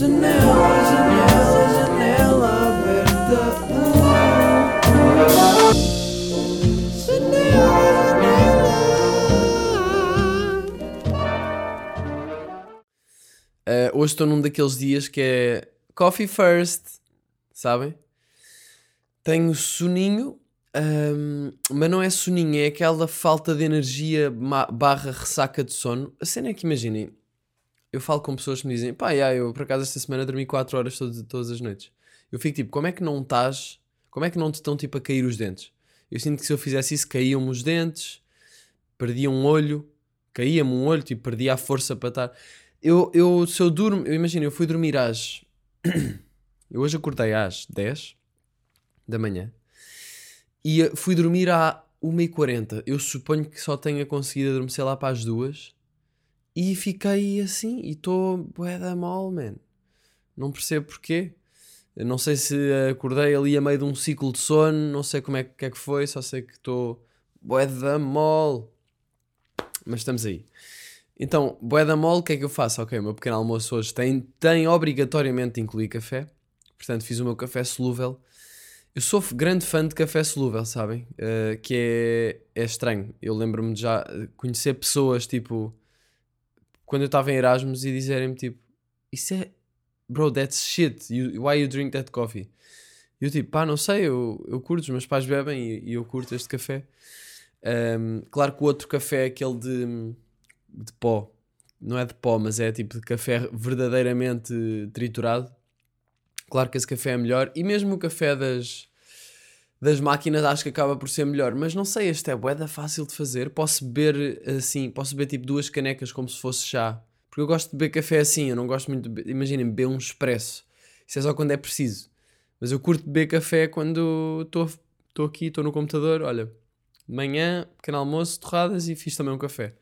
Janela, janela, janela aberta. Uh, hoje estou num daqueles dias que é coffee first, sabem? Tenho soninho, ahm, mas não é soninho, é aquela falta de energia barra ressaca de sono. A cena é que imaginem, eu falo com pessoas que me dizem, pá, yeah, eu por acaso esta semana dormi 4 horas todas, as noites. Eu fico tipo, como é que não estás, como é que não te estão tipo a cair os dentes? Eu sinto que se eu fizesse isso caíam-me os dentes, perdia um olho, caía-me um olho, tipo, perdia a força para estar. Eu, eu, se eu durmo, eu imagino, eu fui dormir às. eu hoje acordei às 10 da manhã e eh, fui dormir à 1h40. Eu suponho que só tenha conseguido adormecer lá para as duas e fiquei assim e estou bué da mal, man. Não percebo porquê. Não sei se acordei ali a meio de um ciclo de sono, não sei como é que, é que foi, só sei que estou bué da mol. Mas estamos aí. Então, bué da mole, o que é que eu faço? Ok, o meu pequeno almoço hoje tem, tem obrigatoriamente de incluir café. Portanto, fiz o meu café solúvel. Eu sou grande fã de café solúvel, sabem? Uh, que é, é estranho. Eu lembro-me de já uh, conhecer pessoas, tipo... Quando eu estava em Erasmus e dizerem-me, tipo... Isso é... Bro, that's shit. You, why you drink that coffee? E eu tipo, pá, não sei, eu, eu curto, os meus pais bebem e, e eu curto este café. Um, claro que o outro café é aquele de, de pó. Não é de pó, mas é tipo de café verdadeiramente triturado. Claro que esse café é melhor. E mesmo o café das, das máquinas acho que acaba por ser melhor. Mas não sei, este é boeda fácil de fazer. Posso beber assim, posso beber tipo duas canecas como se fosse chá. Porque eu gosto de beber café assim, eu não gosto muito de imaginem, beber um expresso. Isso é só quando é preciso. Mas eu curto beber café quando estou aqui, estou no computador, olha, de manhã, pequeno almoço, torradas e fiz também um café.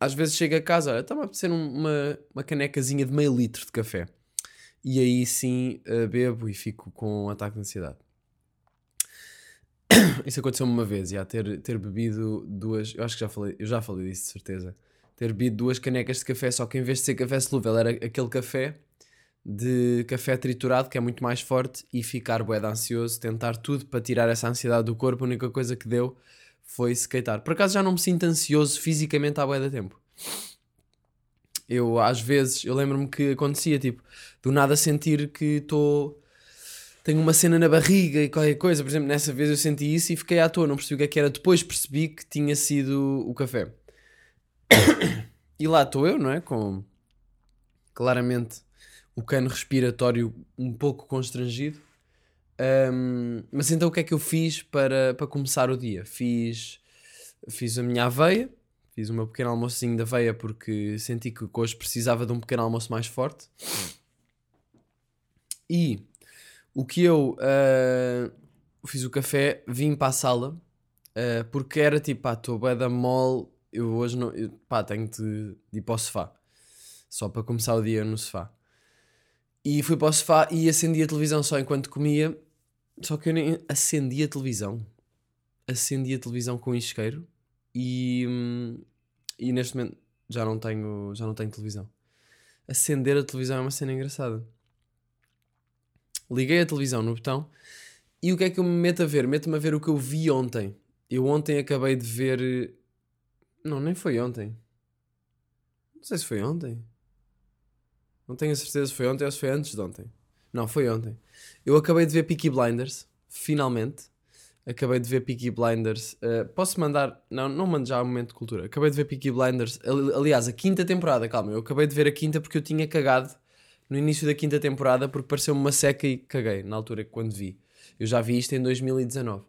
Às vezes chego a casa, olha, está-me a apetecer um- uma, uma canecazinha de meio litro de café. E aí sim eh, bebo e fico com um ataque de ansiedade. Isso aconteceu-me uma vez, já, ter, ter bebido duas, eu acho que já falei, eu já falei disso de certeza. Ter bebido duas canecas de café, só que em vez de ser café solúvel, era aquele café de café triturado, que é muito mais forte, e ficar bué ansioso, tentar tudo para tirar essa ansiedade do corpo. A única coisa que deu foi skatear. Por acaso já não me sinto ansioso fisicamente há bué de tempo. Eu às vezes, eu lembro-me que acontecia, tipo, do nada sentir que estou. Tenho uma cena na barriga e qualquer coisa. Por exemplo, nessa vez eu senti isso e fiquei à toa, não percebi o que é que era. Depois percebi que tinha sido o café. E lá estou eu, não é? Com claramente o cano respiratório um pouco constrangido. Ahm, mas então o que é que eu fiz para, para começar o dia? Fiz, fiz a minha aveia, fiz o meu pequeno almocinho de aveia porque senti que hoje precisava de um pequeno almoço mais forte. E o que eu ah, fiz o café, vim para a sala ah, porque era tipo, pá, estou bué da mole, eu hoje não, eu, pá, tenho de, de ir para o sofá. Só para começar o dia no sofá. E fui para o sofá e acendi a televisão só enquanto comia. Só que eu nem acendi a televisão. Acendi a televisão com um isqueiro e, hum, e neste momento já não tenho, já não tenho televisão. Acender a televisão é uma cena engraçada. Liguei a televisão no botão e o que é que eu me meto a ver? Meto-me a ver o que eu vi ontem. Eu ontem acabei de ver. Não, nem foi ontem. Não sei se foi ontem. Não tenho a certeza se foi ontem ou se foi antes de ontem. Não, foi ontem. Eu acabei de ver Peaky Blinders, finalmente. Acabei de ver Peaky Blinders. Uh, posso mandar. Não, não mando já ao momento de cultura. Acabei de ver Peaky Blinders. Ali- Aliás, a quinta temporada, calma. Eu acabei de ver a quinta porque eu tinha cagado no início da quinta temporada porque pareceu-me uma seca e caguei na altura quando vi. Eu já vi isto em 2019.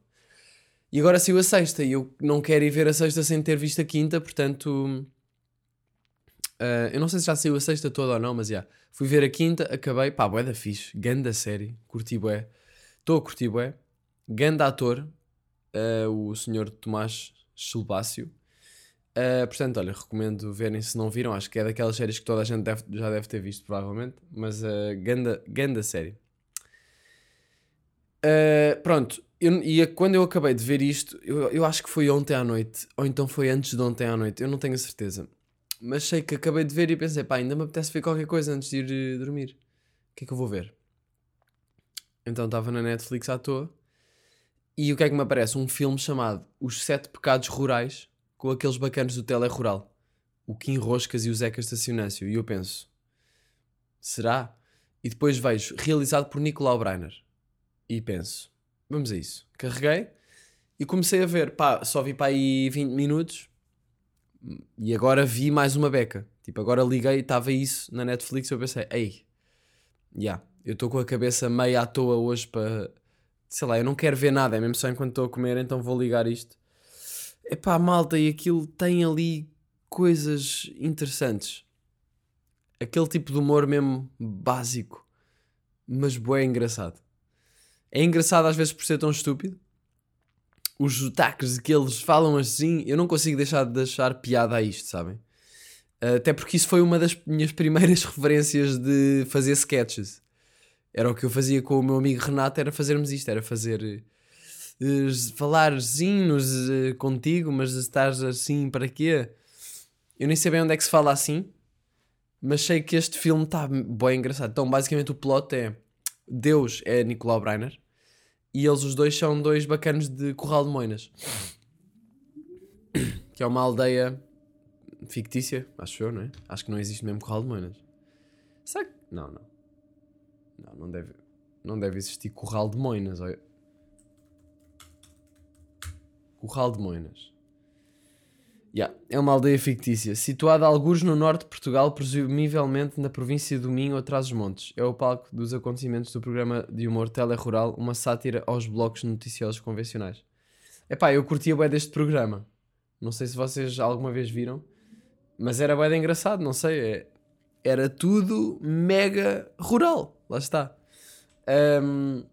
E agora saiu a sexta e eu não quero ir ver a sexta sem ter visto a quinta, portanto. Uh, eu não sei se já saiu a sexta toda ou não, mas já. Fui ver a quinta, acabei. Pá, bué da fixe. Ganda série. Curti bué. Estou a curtir bué. Ganda ator. uh, o senhor Tomás Silvácio. Uh, portanto, olha, recomendo verem se não viram. Acho que é daquelas séries que toda a gente deve- já deve ter visto, provavelmente. Mas uh, ganda, ganda série. Uh, pronto, eu- e quando eu acabei de ver isto, eu, eu acho que foi ontem à noite, ou então foi antes de ontem à noite, eu não tenho a certeza. mas sei que acabei de ver e pensei, pá, ainda me apetece ver qualquer coisa antes de ir eh, dormir. O que é que eu vou ver? Então estava na Netflix à toa e o que é que me aparece? Um filme chamado Os Sete Pecados Rurais com aqueles bacanos do Tele Rural. O Kim Roscas e o Zeca Estacionâncio. E eu penso, será? E depois vejo, realizado por Nicolau Breiner. E penso, vamos a isso. Carreguei e comecei a ver. Pá, só vi para aí 20 minutos e agora vi mais uma beca. Tipo, agora liguei, estava isso na Netflix e eu pensei, ei, já, yeah, eu estou com a cabeça meio à toa hoje para. Sei lá, eu não quero ver nada, é mesmo só enquanto estou a comer, então vou ligar isto. Epá, malta, e aquilo tem ali coisas interessantes. Aquele tipo de humor mesmo básico, mas bué engraçado. É engraçado às vezes por ser tão estúpido. Os sotaques que eles falam assim, eu não consigo deixar de achar piada a isto, sabem? Até porque isso foi uma das minhas primeiras referências de fazer sketches. Era o que eu fazia com o meu amigo Renato, era fazermos isto, era fazer uh, falar zinos uh, contigo, mas estás assim para quê? Eu nem sei bem onde é que se fala assim, mas sei que este filme está bem engraçado. Então, basicamente, o plot é Deus é Nicolau Breiner e eles os dois são dois bacanos de Corral de Moinas, que é uma aldeia fictícia, acho eu, não é? Acho que não existe mesmo Corral de Moinas. Será que. Não, não. Não, não deve, não deve existir Corral de Moinas. Corral de Moinas. Yeah, é uma aldeia fictícia, situada a algures no norte de Portugal, presumivelmente na província do Minho, atrás dos montes. É o palco dos acontecimentos do programa de humor Tele-Rural, uma sátira aos blocos noticiosos convencionais. Epá, eu curtia bem deste programa. Não sei se vocês alguma vez viram, mas era bem engraçado, não sei. É, era tudo mega rural. Lá está. Um,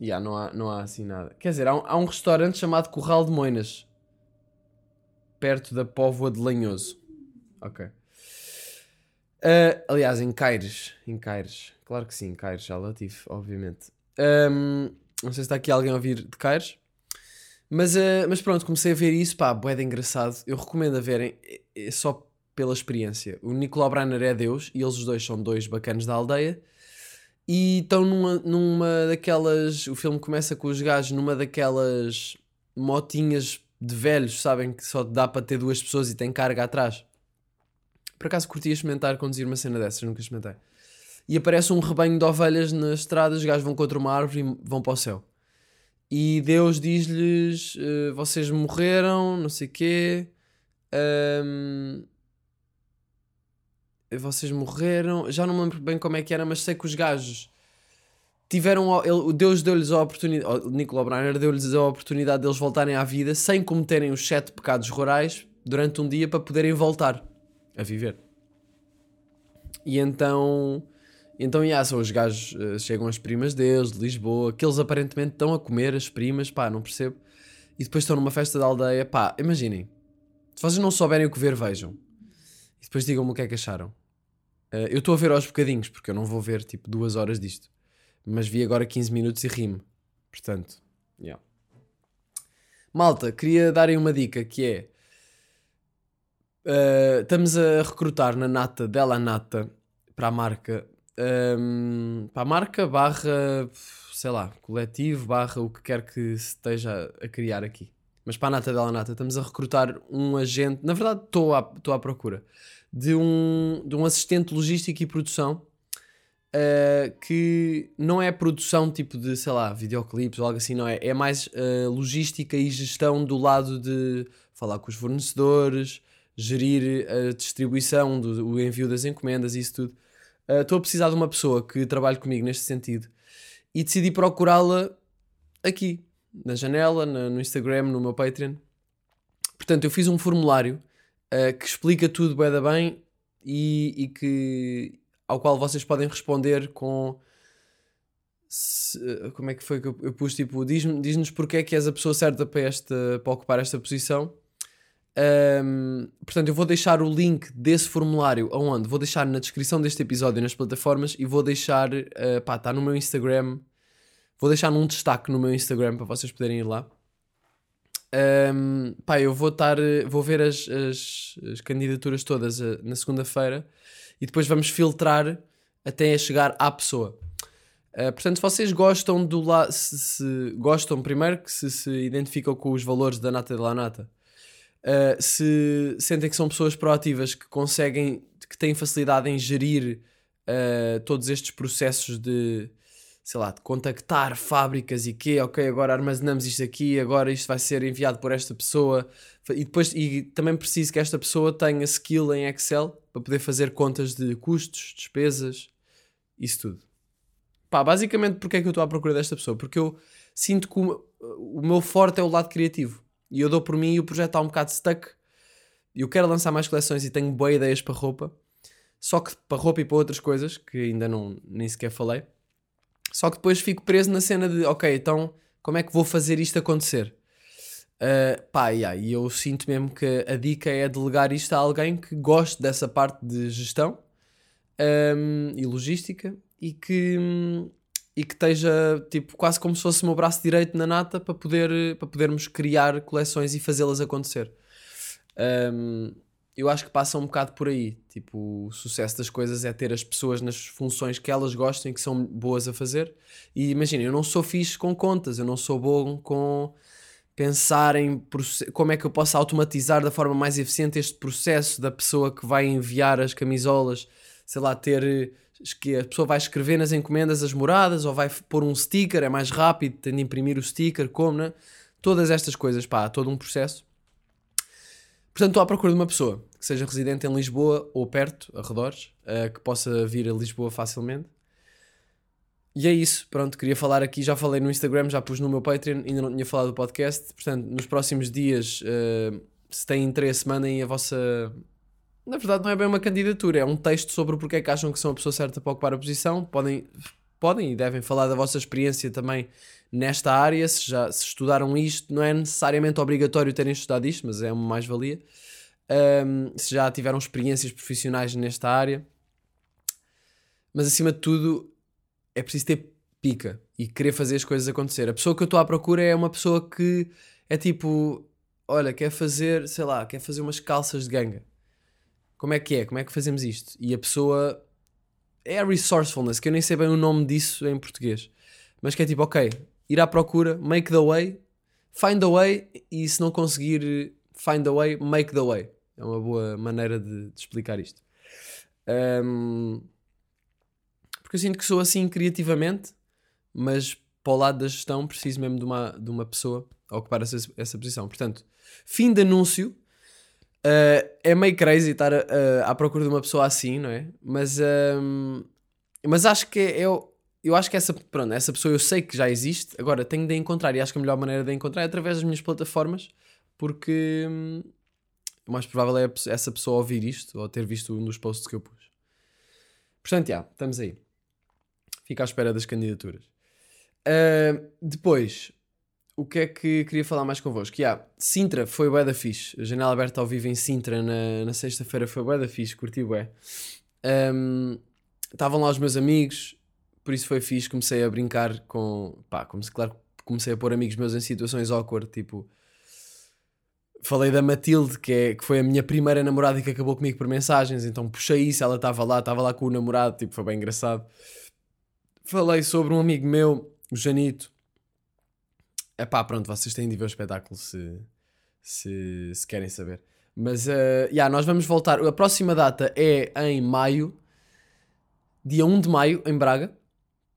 yeah, não, há, não há assim nada. Quer dizer, há um, há um restaurante chamado Corral de Moinas perto da Póvoa de Lanhoso. Ok. Uh, aliás, em Caires. Em Caires. Claro que sim, Caires, já lá tive, obviamente. Um, não sei se está aqui alguém a ouvir de Caires. Mas, uh, mas pronto, comecei a ver isso, pá, boeda engraçado. Eu recomendo a verem, é, é só pela experiência. O Nicolau Branner é Deus e eles os dois são dois bacanos da aldeia. E estão numa, numa daquelas. O filme começa com os gajos numa daquelas motinhas de velhos, sabem? Que só dá para ter duas pessoas e tem carga atrás. Por acaso curtia experimentar conduzir uma cena dessas, nunca experimentei. E aparece um rebanho de ovelhas nas estradas, os gajos vão contra uma árvore e vão para o céu. E Deus diz-lhes: uh, Vocês morreram, não sei o quê. Um, vocês morreram. Já não me lembro bem como é que era, mas sei que os gajos tiveram. Ele, o Deus deu-lhes a oportunidade. O Nicolau Breiner deu-lhes a oportunidade deles voltarem à vida sem cometerem os sete pecados rurais durante um dia para poderem voltar a viver. E então. Então, yeah, são os gajos. Uh, chegam as primas deles, de Lisboa, que eles aparentemente estão a comer as primas, pá, não percebo. E depois estão numa festa da aldeia, pá, imaginem. Se vocês não souberem o que ver, vejam. E depois digam-me o que é que acharam. Uh, eu estou a ver aos bocadinhos, porque eu não vou ver tipo duas horas disto. Mas vi agora 15 minutos e rimo. Portanto, yeah. Malta, queria darem uma dica que é. Uh, estamos a recrutar na Nata, dela Nata, para a marca. Um, para a marca barra, sei lá, coletivo, barra o que quer que esteja a criar aqui. Mas para a Nata dela Nata, estamos a recrutar um agente. Na verdade, estou à, estou à procura de um, de um assistente logística e produção uh, que não é produção tipo de, sei lá, videoclipes ou algo assim, não é? É mais uh, logística e gestão do lado de falar com os fornecedores, gerir a distribuição, do, o envio das encomendas e isso tudo. Eh, estou uh, a precisar de uma pessoa que trabalhe comigo neste sentido e decidi procurá-la aqui, na janela, na, no Instagram, no meu Patreon. Portanto, eu fiz um formulário uh, que explica tudo bem, bem e, e, que ao qual vocês podem responder com se, como é que foi que eu, eu pus tipo diz-nos diz porque é que és a pessoa certa para, esta, para ocupar esta posição. Um, portanto eu vou deixar o link desse formulário aonde? Vou deixar na descrição deste episódio nas plataformas e vou deixar uh, pá, está no meu Instagram. Vou deixar num destaque no meu Instagram para vocês poderem ir lá Ahm, pá, eu vou estar, vou ver as, as, as candidaturas todas eh, na segunda-feira e depois vamos filtrar até chegar à pessoa. Uh, portanto, se vocês gostam do lado, se, se gostam primeiro que se, se identificam com os valores da Nata de La Nata, uh, se sentem que são pessoas proativas que conseguem, que têm facilidade em gerir uh, todos estes processos de, sei lá, de contactar fábricas e quê, ok, agora armazenamos isto aqui, agora isto vai ser enviado por esta pessoa e depois e também preciso que esta pessoa tenha skill em Excel para poder fazer contas de custos, despesas, isso tudo. Pá, basicamente porque é que eu estou à procura desta pessoa? Porque eu sinto que o, meu forte é o lado criativo. E eu dou por mim e o projeto está um bocado stuck. E eu quero lançar mais coleções e tenho boas ideias para roupa. Só que para roupa e para outras coisas, que ainda não, nem sequer falei. Só que depois fico preso na cena de, ok, então como é que vou fazer isto acontecer? Uh, pá, yeah, e eu sinto mesmo que a dica é delegar isto a alguém que goste dessa parte de gestão um, e logística e que, e que esteja tipo, quase como se fosse o meu braço direito na nata para, poder, para podermos criar coleções e fazê-las acontecer. Um, eu acho que passa um bocado por aí. Tipo, o sucesso das coisas é ter as pessoas nas funções que elas gostam e que são boas a fazer. E imagina, eu não sou fixe com contas, eu não sou bom com pensar em como é que eu posso automatizar da forma mais eficiente este processo da pessoa que vai enviar as camisolas, sei lá, ter que a pessoa vai escrever nas encomendas as moradas ou vai pôr um sticker, é mais rápido, tem de imprimir o sticker, como, né? Todas estas coisas, pá, todo um processo. Portanto, estou à procura de uma pessoa que seja residente em Lisboa ou perto, arredores, uh, que possa vir a Lisboa facilmente. E é isso, pronto, queria falar aqui, já falei no Instagram, já pus no meu Patreon, ainda não tinha falado do podcast, portanto, nos próximos dias, uh, se têm interesse, mandem a vossa na verdade, não é bem uma candidatura, é um texto sobre o porquê é que acham que são a pessoa certa para ocupar a posição. Podem, podem e devem falar da vossa experiência também nesta área. Se já se estudaram isto, não é necessariamente obrigatório terem estudado isto, mas é uma mais-valia. Um, se já tiveram experiências profissionais nesta área. Mas acima de tudo, é preciso ter pica e querer fazer as coisas acontecer. A pessoa que eu estou à procura é uma pessoa que é tipo: olha, quer fazer, sei lá, quer fazer umas calças de ganga como é que é? Como é que fazemos isto? E a pessoa é a resourcefulness, que eu nem sei bem o nome disso em português, mas que é tipo, ok, ir à procura, make the way, find the way, e se não conseguir find the way, make the way. É uma boa maneira de, de explicar isto. Um, porque eu sinto que sou assim criativamente, mas para o lado da gestão preciso mesmo de uma, de uma pessoa a ocupar essa, essa posição. Portanto, fim de anúncio. Uh, é meio crazy estar uh, à procura de uma pessoa assim, não é? Mas, uh, mas acho que é, eu, eu acho que essa, pronto, essa pessoa eu sei que já existe, agora tenho de encontrar e acho que a melhor maneira de encontrar é através das minhas plataformas, porque hum, o mais provável é essa pessoa ouvir isto ou ter visto um dos posts que eu pus. Portanto, já, estamos aí. Fica à espera das candidaturas. Uh, depois, o que é que queria falar mais convosco? Yeah, Sintra foi bué da fixe. A janela aberta ao vivo em Sintra na, na sexta-feira foi bué da fixe, curti bué. Estavam um, lá os meus amigos, por isso foi fixe. Comecei a brincar com. Pá, comecei, claro, comecei a pôr amigos meus em situações awkward, tipo. Falei da Matilde, que, é, que foi a minha primeira namorada e que acabou comigo por mensagens, então puxei isso, ela estava lá, estava lá com o namorado, tipo, foi bem engraçado. Falei sobre um amigo meu, o Janito, é pá, pronto, vocês têm de ver o espetáculo se, se, se querem saber. Mas, uh, yeah, nós vamos voltar. A próxima data é em maio, dia 1 de maio, em Braga.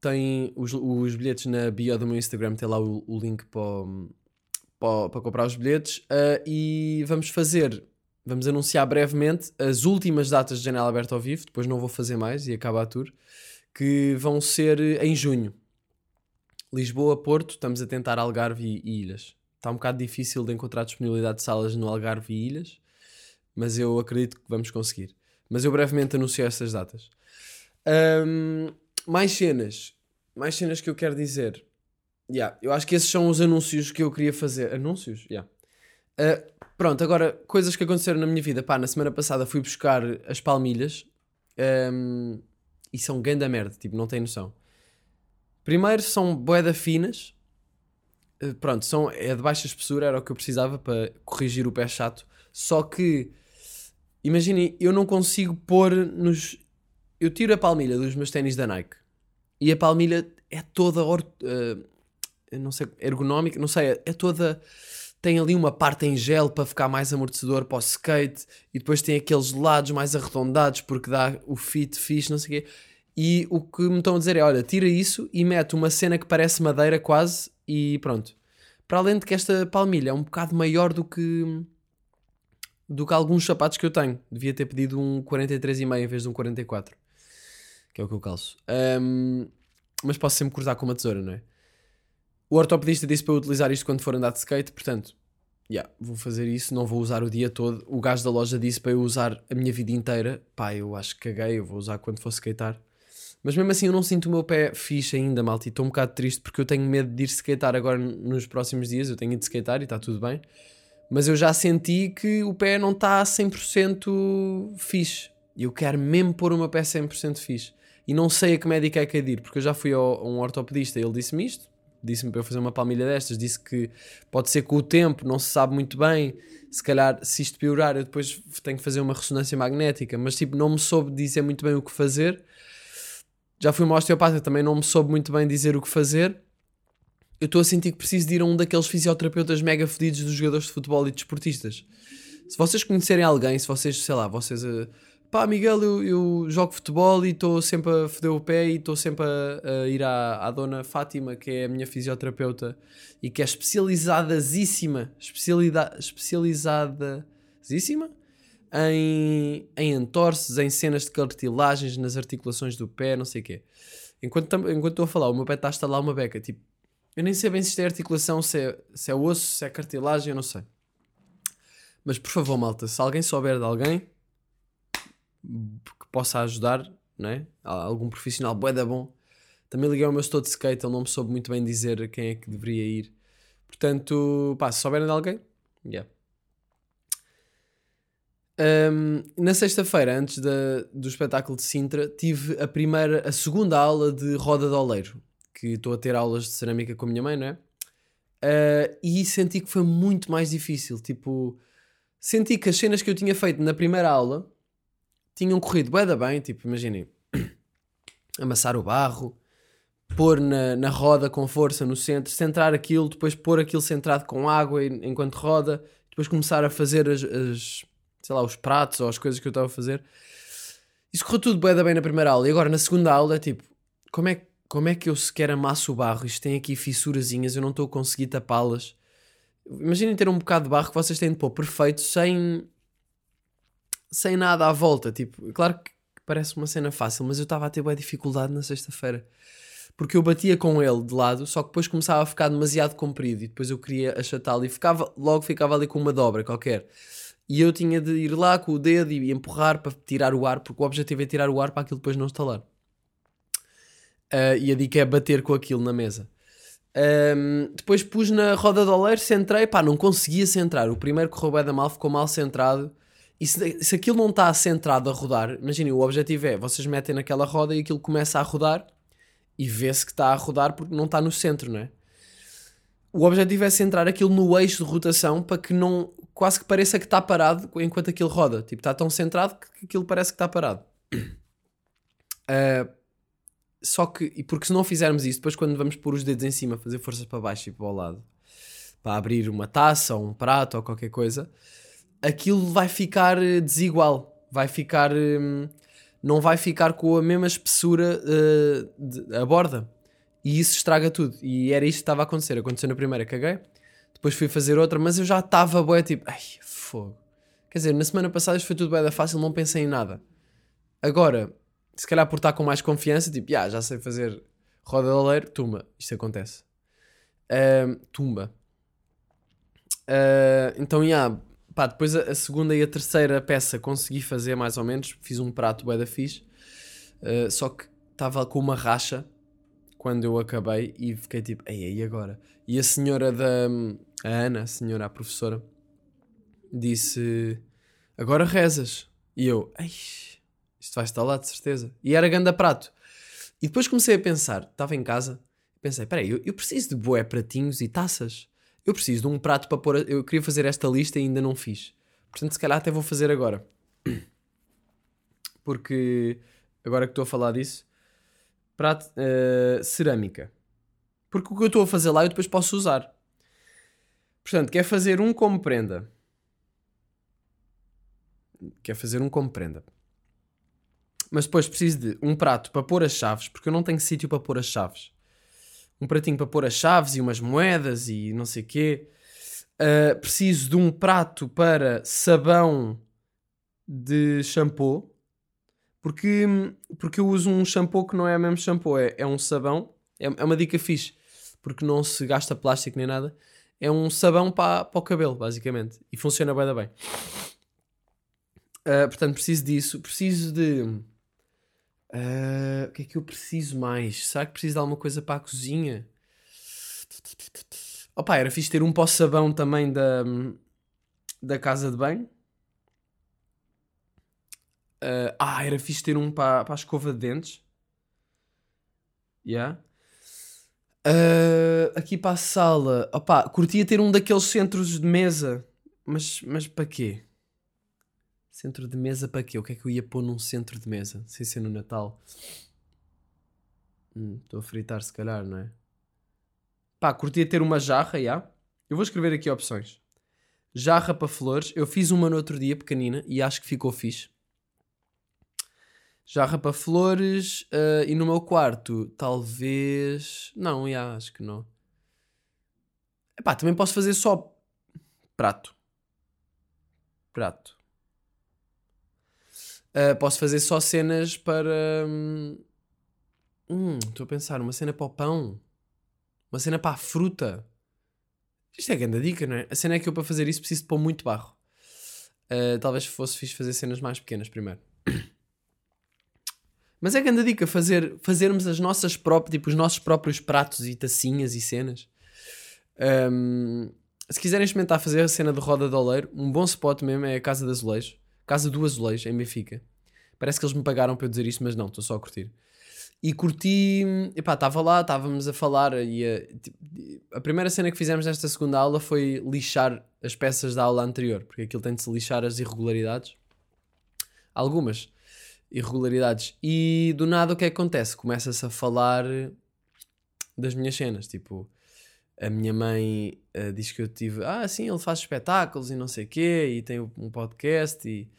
Tem os, os bilhetes na bio do meu Instagram, tem lá o, o link para, para, comprar os bilhetes. Uh, e vamos fazer, vamos anunciar brevemente as últimas datas de janela aberta ao vivo. Depois não vou fazer mais e acaba a tour. Que vão ser em junho. Lisboa, Porto, estamos a tentar Algarve e, Ilhas. Está um bocado difícil de encontrar disponibilidade de salas no Algarve e Ilhas, mas eu acredito que vamos conseguir. Mas eu brevemente anuncio essas datas. Um, mais cenas. Mais cenas que eu quero dizer. Yeah, eu acho que esses são os anúncios que eu queria fazer. Anúncios? Yeah. Uh, pronto, agora, coisas que aconteceram na minha vida. Pá, na semana passada fui buscar as palmilhas um, e são ganda merda, tipo, não tem noção. Primeiro são boeda finas, eh, pronto, são, é de baixa espessura, era o que eu precisava para corrigir o pé chato. Só que, imaginem, eu não consigo pôr nos. Eu tiro a palmilha dos meus ténis da Nike e a palmilha é toda or, eu não sei, ergonómica, não sei, é toda. Tem ali uma parte em gel para ficar mais amortecedor para o skate e depois tem aqueles lados mais arredondados porque dá o fit fixe, não sei o quê. E o que me estão a dizer é: olha, tira isso e mete uma cena que parece madeira quase e pronto. Para além de que esta palmilha é um bocado maior do que do que alguns sapatos que eu tenho. Devia ter pedido um 43,5 em vez de um 44, que é o que eu calço. Ahm, mas posso sempre cortar com uma tesoura, não é? O ortopedista disse para eu utilizar isto quando for andar de skate, portanto, yeah, vou fazer isso, não vou usar o dia todo. O gajo da loja disse para eu usar a minha vida inteira. Pá, eu acho que caguei, eu vou usar quando for skatear. Mas mesmo assim eu não sinto o meu pé fixe ainda, malta, e estou um bocado triste porque eu tenho medo de ir skatear agora nos próximos dias. Eu tenho ido skatear e está tudo bem. Mas eu já senti que o pé não está 100% fixe. E eu quero mesmo pôr o meu pé 100% fixe. E não sei a que médico é que é de ir, porque eu já fui ao- a um ortopedista e ele disse-me isto. Disse-me para eu fazer uma palmilha destas. Disse que pode ser com o tempo, não se sabe muito bem. Se calhar, se isto piorar, eu depois tenho que fazer uma ressonância magnética. Mas tipo, não me soube dizer muito bem o que fazer. Já fui uma osteopata, também não me soube muito bem dizer o que fazer. Eu estou a sentir que preciso de ir a um daqueles fisioterapeutas mega fedidos dos jogadores de futebol e desportistas. Se vocês conhecerem alguém, se vocês, sei lá, vocês. eh, pá, Miguel, eu, eu jogo futebol e estou sempre a foder o pé e estou sempre a, a ir à, à dona Fátima, que é a minha fisioterapeuta e que é especializadíssima, especialida, especializadíssima em, em entorces, em cenas de cartilagens, nas articulações do pé, não sei o quê. Enquanto enquanto estou a falar, o meu pé está a estalar uma beca. Tipo, eu nem sei bem se isto é articulação, se é, se é osso, se é cartilagem, eu não sei. Mas por favor, malta, se alguém souber de alguém que possa ajudar, né? algum profissional bué da bom, também liguei ao meu estou de skate, ele não me soube muito bem dizer quem é que deveria ir. Portanto, pá, se souberem de alguém, yeah. Um, na sexta-feira, antes da- do espetáculo de Sintra, tive a primeira, a segunda aula de roda de oleiro, que estou a ter aulas de cerâmica com a minha mãe, não é? Uh, e senti que foi muito mais difícil. Tipo, senti que as cenas que eu tinha feito na primeira aula tinham corrido bué da bem. Tipo, imaginem, amassar o barro, pôr na, na roda com força no centro, centrar aquilo, depois pôr aquilo centrado com água en- enquanto roda, depois começar a fazer as, as- sei lá, os pratos ou as coisas que eu estava a fazer. Isso correu tudo da bem na primeira aula. E agora na segunda aula é tipo, como é, como é que eu sequer amasso o barro? Isto tem aqui fissurazinhas, eu não estou a conseguir tapá-las. Imaginem ter um bocado de barro que vocês têm de pôr perfeito sem sem nada à volta. Tipo, claro que parece uma cena fácil, mas eu estava a ter boa dificuldade na sexta-feira. Porque eu batia com ele de lado, só que depois começava a ficar demasiado comprido e depois eu queria achatá-lo e ficava, logo ficava ali com uma dobra qualquer. E eu tinha de ir lá com o dedo e empurrar para tirar o ar, porque o objetivo é tirar o ar para aquilo depois não estalar. Ah, e a dica é bater com aquilo na mesa. Ahm, depois pus na roda de oleiro, centrei, pá, não conseguia centrar. O primeiro correu bem da mal, ficou mal centrado. E se, se aquilo não está centrado a rodar, imaginem, o objetivo é vocês metem naquela roda e aquilo começa a rodar e vê-se que está a rodar porque não está no centro, não é? O objetivo é centrar aquilo no eixo de rotação para que não quase que pareça que está parado enquanto aquilo roda. Tipo, está tão centrado que aquilo parece que está parado. Ah, só que, e porque se não fizermos isso, depois quando vamos pôr os dedos em cima, fazer força para baixo e para o lado, para abrir uma taça ou um prato ou qualquer coisa, aquilo vai ficar eh, desigual. Vai ficar. hum, não vai ficar com a mesma espessura eh, de- a borda. E isso estraga tudo. E era isto que estava a acontecer. Aconteceu na primeira, caguei. Depois fui fazer outra, mas eu já estava bué tipo, ai, fogo. Quer dizer, na semana passada isto foi tudo bué da fácil, não pensei em nada. Agora, se calhar por estar com mais confiança, tipo, "Ya, já sei fazer roda de oleiro, tumba, isto acontece. Ahm, tumba. Ah, então, ya, pá, depois a, a segunda e a terceira peça consegui fazer mais ou menos, fiz um prato bué da fixe, Ah, só que estava com uma racha quando eu acabei e fiquei tipo, ei, e agora? E a senhora da, a Ana, a senhora, a professora, disse, agora rezas. E eu, isto vai estar lá de certeza. E era ganda prato. E depois comecei a pensar, estava em casa, Pensei, peraí, eu, eu preciso de boé pratinhos e taças. Eu preciso de um prato para pôr. a- Eu queria fazer esta lista e ainda não fiz. Portanto, se calhar até vou fazer agora. Porque agora que estou a falar disso, prato, eh, cerâmica. Porque o que eu estou a fazer lá eu depois posso usar. Portanto, quer fazer um como prenda. Quer fazer um como prenda. Mas depois preciso de um prato para pôr as chaves, porque eu não tenho sítio para pôr as chaves. Um pratinho para pôr as chaves e umas moedas e não sei quê. Uh, preciso de um prato para sabão de shampoo. Porque, porque eu uso um shampoo que não é mesmo shampoo, é, é um sabão. É, é uma dica fixe, porque não se gasta plástico nem nada. É um sabão para, para o cabelo, basicamente. E funciona bem, bem. Uh, portanto, preciso disso. Preciso de. Uh, o que é que eu preciso mais? Será que preciso de alguma coisa para a cozinha? Opa, era fixe ter um pó-sabão também da, da casa de banho. Uh, ah, era fixe ter um para, para a escova de dentes. Yeah. Uh, aqui para a sala. Opa, curtia ter um daqueles centros de mesa. Mas, mas para quê? Centro de mesa para quê? O que é que eu ia pôr num centro de mesa? Sem ser no Natal. Hum, Estou a fritar se calhar, não é? Pá, curtia ter uma jarra, já. Eu vou escrever aqui opções. Jarra para flores. Eu fiz uma no outro dia, pequenina, e acho que ficou fixe. Jarra para flores. ah, e no meu quarto, talvez... Não, já, acho que não. Epá, também posso fazer só prato. Prato. Uh, posso fazer só cenas para. hum, Hum, estou a pensar, uma cena para o pão, uma cena para a fruta. Isto é grande dica, não é? A cena é que eu para fazer isso preciso de pôr muito barro. Uh, talvez fosse fixe fazer cenas mais pequenas primeiro. Mas é grande dica fazer, fazermos as nossas próprias, tipo, os nossos próprios pratos e tacinhas e cenas. Um, se quiserem experimentar fazer a cena de roda de oleiro, um bom spot mesmo é a Casa de Azulejos. Casa do Azulejo, em Benfica. Parece que eles me pagaram para eu dizer isto, mas não, estou só a curtir. E curti, epá, estava lá, estávamos a falar e a, tipo, a primeira cena que fizemos nesta segunda aula foi lixar as peças da aula anterior, porque aquilo tem de se lixar as irregularidades. Algumas irregularidades. E do nada o que é que acontece? Começa-se a falar das minhas cenas, tipo, a minha mãe eh, diz que eu tive, ah, sim, ele faz espetáculos e não sei o quê, e tem um podcast e...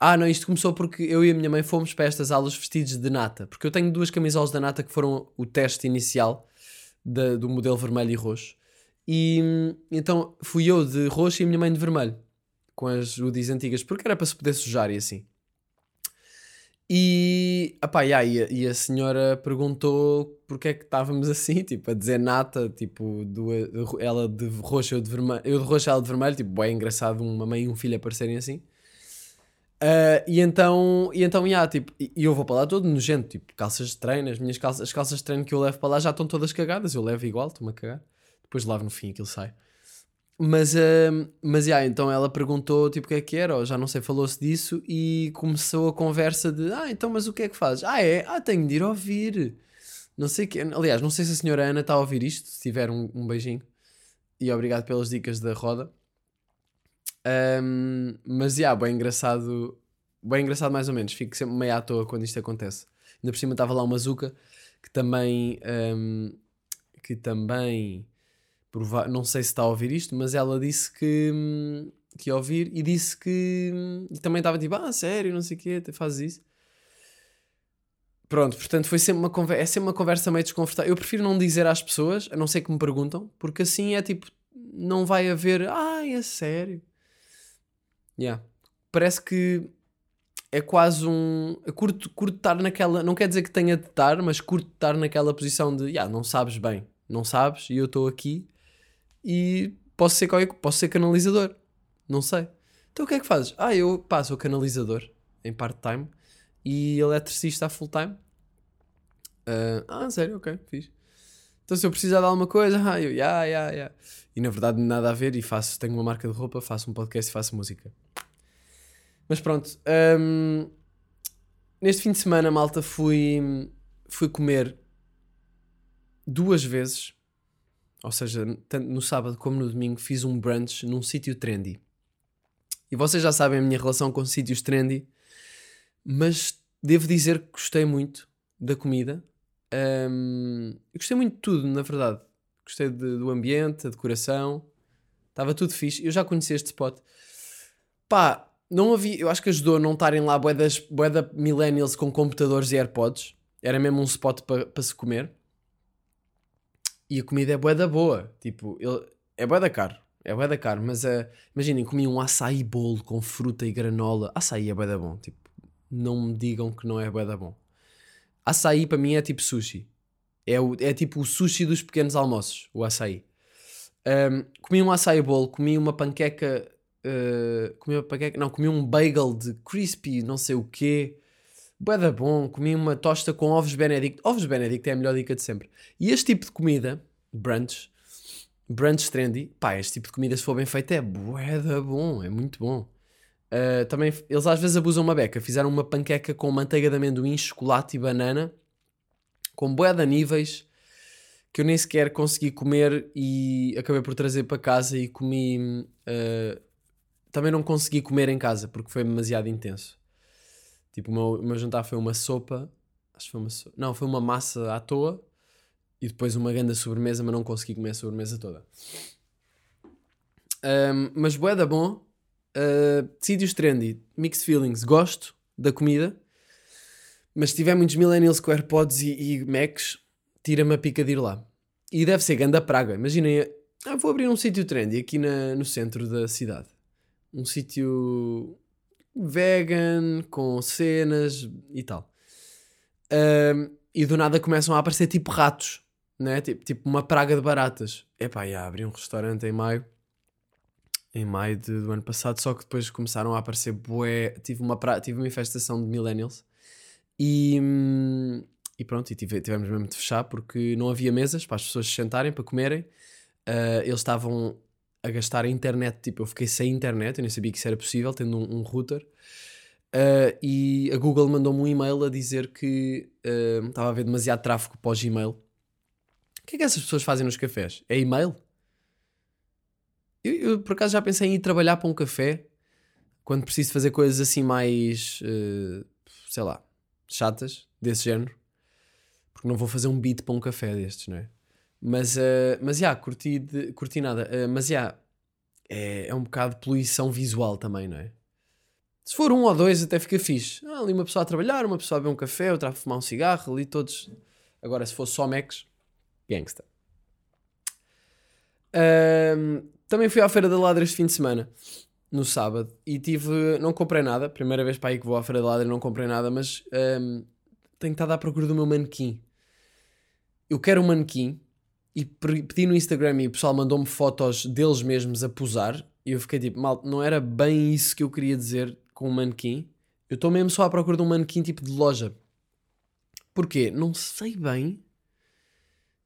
Ah, não, isto começou porque eu e a minha mãe fomos para estas aulas vestidos de nata, porque eu tenho duas camisolas da nata que foram o teste inicial do modelo vermelho e roxo. E então fui eu de roxo e a minha mãe de vermelho, com as UDIs antigas, porque era para se poder sujar e assim. E, apá, e, a, e a senhora perguntou porque é que estávamos assim, tipo, a dizer nata, tipo, do, ela de roxo, eu de vermelho, eu de roxo, ela de vermelho, tipo, é engraçado uma mãe e um filho aparecerem assim. Ah, e então, e então, yeah, tipo, e eu vou para lá todo nojento, tipo, calças de treino, as minhas calças, as calças de treino que eu levo para lá já estão todas cagadas, eu levo igual, estou-me a cagar. Depois lavo no fim, aquilo sai. Mas, ah, mas yeah, então ela perguntou tipo o que é que era, ou já não sei, falou-se disso e começou a conversa de ah, então, mas o que é que fazes? Ah, é? Ah, tenho de ir ouvir. Não sei que. Aliás, não sei se a senhora Ana está a ouvir isto, se tiver um, um beijinho. E obrigado pelas dicas da roda. Ahm, mas já, bem engraçado. Bem engraçado mais ou menos. Fico sempre meio à toa quando isto acontece. Ainda por cima estava lá uma Zuka que também. ahm, que também. Prova- Não sei se está a ouvir isto, mas ela disse que. que ia ouvir e disse que. E também estava tipo, ah, sério, não sei o quê, fazes isso. Pronto, portanto foi sempre uma conversa, é sempre uma conversa meio desconfortável. Eu prefiro não dizer às pessoas, a não ser que me perguntam, porque assim é tipo, não vai haver, ai, é sério. Yeah. Parece que é quase um. Eu curto, curto estar naquela. Não quer dizer que tenha de estar, mas curto estar naquela posição de, yeah, não sabes bem, não sabes, e eu estou aqui e posso ser, qualquer, posso ser canalizador. Não sei. Então o que é que fazes? Ah, eu pá, sou canalizador em part-time e eletricista a full-time. Ah, ah, sério, ok, fiz. Então se eu precisar de alguma coisa, ah, eu, ya, ya, ya. E na verdade nada a ver e faço, tenho uma marca de roupa, faço um podcast e faço música. Mas pronto, hum, neste fim de semana, malta, fui, fui comer duas vezes, ou seja, tanto no sábado como no domingo, fiz um brunch num sítio trendy. E vocês já sabem a minha relação com sítios trendy, mas devo dizer que gostei muito da comida. Eu gostei muito de tudo, na verdade. Gostei de- do ambiente, a decoração, estava tudo fixe. Eu já conheci este spot. Pá, não havia. Eu acho que ajudou a não estarem lá bué das- bué da millennials com computadores e AirPods. Era mesmo um spot para se comer. E a comida é bué da boa. Tipo, ele, é bué da caro. É bué da caro. Mas eh, imaginem, comi um açaí bolo com fruta e granola. Açaí é bué da bom. Tipo, não me digam que não é bué da bom. Açaí para mim é tipo sushi. É, o, é tipo o sushi dos pequenos almoços, o açaí. Ahm, comi um açaí bolo, comi uma panqueca. eh, comi uma panqueca. Não, comi um bagel de crispy, não sei o quê. Bué da bom. Comi uma tosta com ovos Benedict. Ovos Benedict é a melhor dica de sempre. E este tipo de comida, brunch, brunch trendy, pá, este tipo de comida, se for bem feito, é bué da bom. É muito bom. Uh, também eles às vezes abusam uma beca. Fizeram uma panqueca com manteiga de amendoim, chocolate e banana, com de níveis que eu nem sequer consegui comer e acabei por trazer para casa e comi. uh, também não consegui comer em casa porque foi demasiado intenso. Tipo, o meu, o meu jantar foi uma sopa, acho que foi uma sopa, não, foi uma massa à toa e depois uma grande sobremesa, mas não consegui comer a sobremesa toda. Um, mas bué da bom. Uh, sítios trendy, mixed feelings, gosto da comida, mas se tiver muitos millennials com AirPods e, e Macs, tira-me a pica de ir lá. E deve ser ganda praga. Imaginem, ah, vou abrir um sítio trendy aqui na, no centro da cidade. Um sítio vegan, com cenas e tal. Um, e do nada começam a aparecer tipo ratos, né? tipo, tipo uma praga de baratas. Epá, já abri um restaurante em maio em maio de- do ano passado, só que depois começaram a aparecer tive uma, pra- tive uma infestação de millennials e, e pronto, e tive- tivemos mesmo de fechar porque não havia mesas para as pessoas se sentarem para comerem, Ah, eles estavam a gastar a internet, tipo, eu fiquei sem internet, eu nem sabia que isso era possível, tendo um, um router, Ah, e a Google mandou-me um e-mail a dizer que ah, estava a haver demasiado tráfego para o que é que essas pessoas fazem nos cafés? É e-mail? Eu, eu, por acaso já pensei em ir trabalhar para um café quando preciso fazer coisas assim mais, eh, sei lá, chatas, desse género. Porque não vou fazer um beat para um café destes, não é? Mas, eh, mas já, curti, de- curti nada. Eh, mas já, é, é um bocado de poluição visual também, não é? Se for um ou dois, até fica fixe. Ah, ali uma pessoa a trabalhar, uma pessoa a beber um café, outra a fumar um cigarro, ali todos. Agora, se fosse só Macs, gangsta. Ahm, também fui à Feira da Ladra este fim de semana, no sábado, e tive. Não comprei nada, primeira vez para aí que vou à Feira da Ladra não comprei nada, mas ahm, tenho estado à procura do meu manequim. Eu quero um manequim e pe- pedi no Instagram e o pessoal mandou-me fotos deles mesmos a posar. E eu fiquei tipo, mal, não era bem isso que eu queria dizer com um manequim. Eu estou mesmo só à procura de um manequim tipo de loja. Porquê? Não sei bem.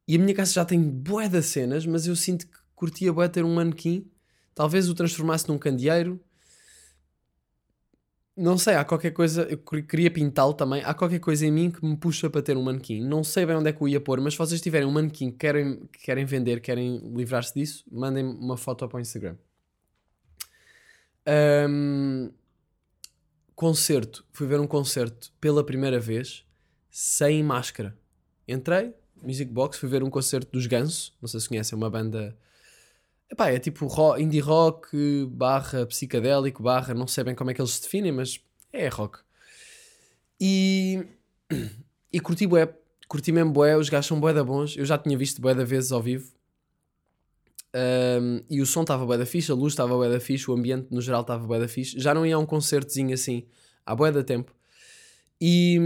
E a minha casa já tem bué de cenas, mas eu sinto que curtia bué ter um manequim. Talvez o transformasse num candeeiro. Não sei, há qualquer coisa. Eu quer- queria pintá-lo também. Há qualquer coisa em mim que me puxa para ter um manequim. Não sei bem onde é que eu ia pôr, mas se vocês tiverem um manequim que querem, que querem vender, querem livrar-se disso, mandem uma foto para o Instagram. Ahm, concerto. Fui ver um concerto pela primeira vez sem máscara. Entrei, Music Box, fui ver um concerto dos Ganso. Não sei se conhecem, uma banda. Epá, é tipo ro- indie rock, barra psicadélico, barra. Não sei bem como é que eles se definem, mas é rock. E. E curti bué. Curti mesmo bué. Os gajos são bué da bons. Eu já tinha visto bué da vezes ao vivo. Ahm, e o som estava bué da fixe, a luz estava bué da fixe, o ambiente no geral estava bué da fixe. Já não ia a um concertozinho assim há bué da tempo. E...